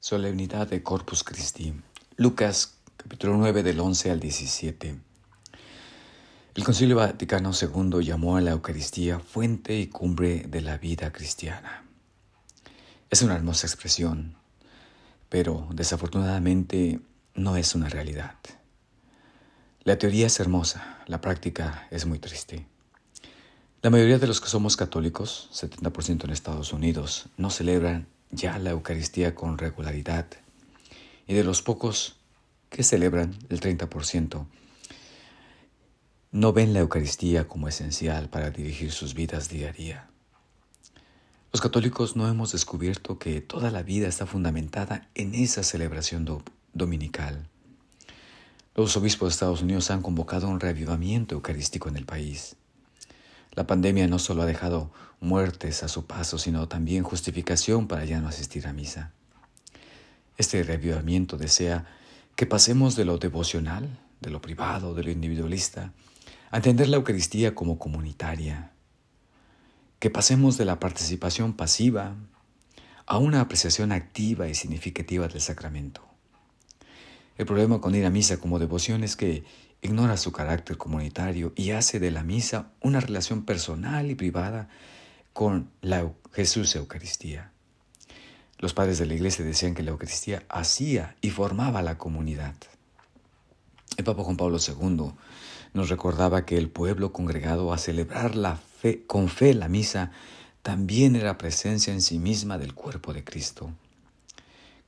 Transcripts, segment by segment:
Solemnidad de Corpus Christi. Lucas capítulo 9 del 11 al 17. El Concilio Vaticano II llamó a la Eucaristía fuente y cumbre de la vida cristiana. Es una hermosa expresión, pero desafortunadamente no es una realidad. La teoría es hermosa, la práctica es muy triste. La mayoría de los que somos católicos, 70% en Estados Unidos, no celebran ya la Eucaristía con regularidad. Y de los pocos que celebran, el 30%, no ven la Eucaristía como esencial para dirigir sus vidas día a día. Los católicos no hemos descubierto que toda la vida está fundamentada en esa celebración dominical. Los obispos de Estados Unidos han convocado un reavivamiento eucarístico en el país. La pandemia no solo ha dejado muertes a su paso, sino también justificación para ya no asistir a misa. Este reavivamiento desea que pasemos de lo devocional, de lo privado, de lo individualista, a entender la Eucaristía como comunitaria, que pasemos de la participación pasiva a una apreciación activa y significativa del sacramento. El problema con ir a misa como devoción es que ignora su carácter comunitario y hace de la misa una relación personal y privada con la Jesús Eucaristía. Los padres de la iglesia decían que la Eucaristía hacía y formaba la comunidad. El Papa Juan Pablo II nos recordaba que el pueblo congregado a celebrar la fe, con fe la misa también era presencia en sí misma del cuerpo de Cristo.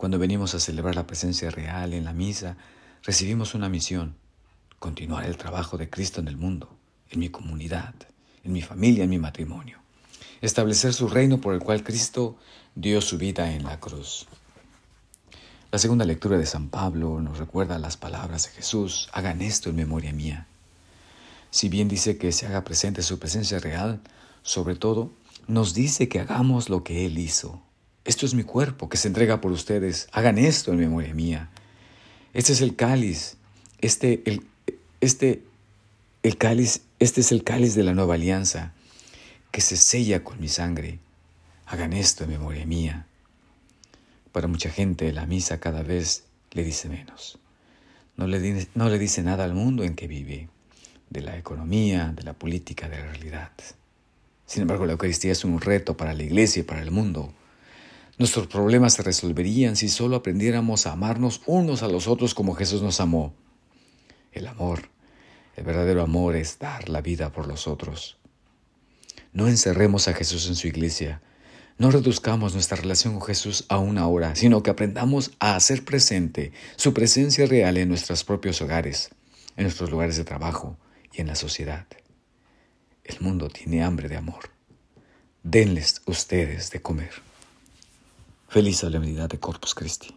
Cuando venimos a celebrar la presencia real en la misa, recibimos una misión, continuar el trabajo de Cristo en el mundo, en mi comunidad, en mi familia, en mi matrimonio. Establecer su reino por el cual Cristo dio su vida en la cruz. La segunda lectura de San Pablo nos recuerda las palabras de Jesús, hagan esto en memoria mía. Si bien dice que se haga presente su presencia real, sobre todo nos dice que hagamos lo que Él hizo. Esto es mi cuerpo que se entrega por ustedes, hagan esto en memoria mía. Este es el cáliz, este, el, este, el cáliz, este es el cáliz de la nueva alianza que se sella con mi sangre. Hagan esto en memoria mía. Para mucha gente la misa cada vez le dice menos. No le, no le dice nada al mundo en que vive, de la economía, de la política, de la realidad. Sin embargo, la Eucaristía es un reto para la Iglesia y para el mundo. Nuestros problemas se resolverían si solo aprendiéramos a amarnos unos a los otros como Jesús nos amó. El amor, el verdadero amor es dar la vida por los otros. No encerremos a Jesús en su iglesia. No reduzcamos nuestra relación con Jesús a una hora, sino que aprendamos a hacer presente su presencia real en nuestros propios hogares, en nuestros lugares de trabajo y en la sociedad. El mundo tiene hambre de amor. Denles ustedes de comer. Feliz solemnidad de Corpus Christi.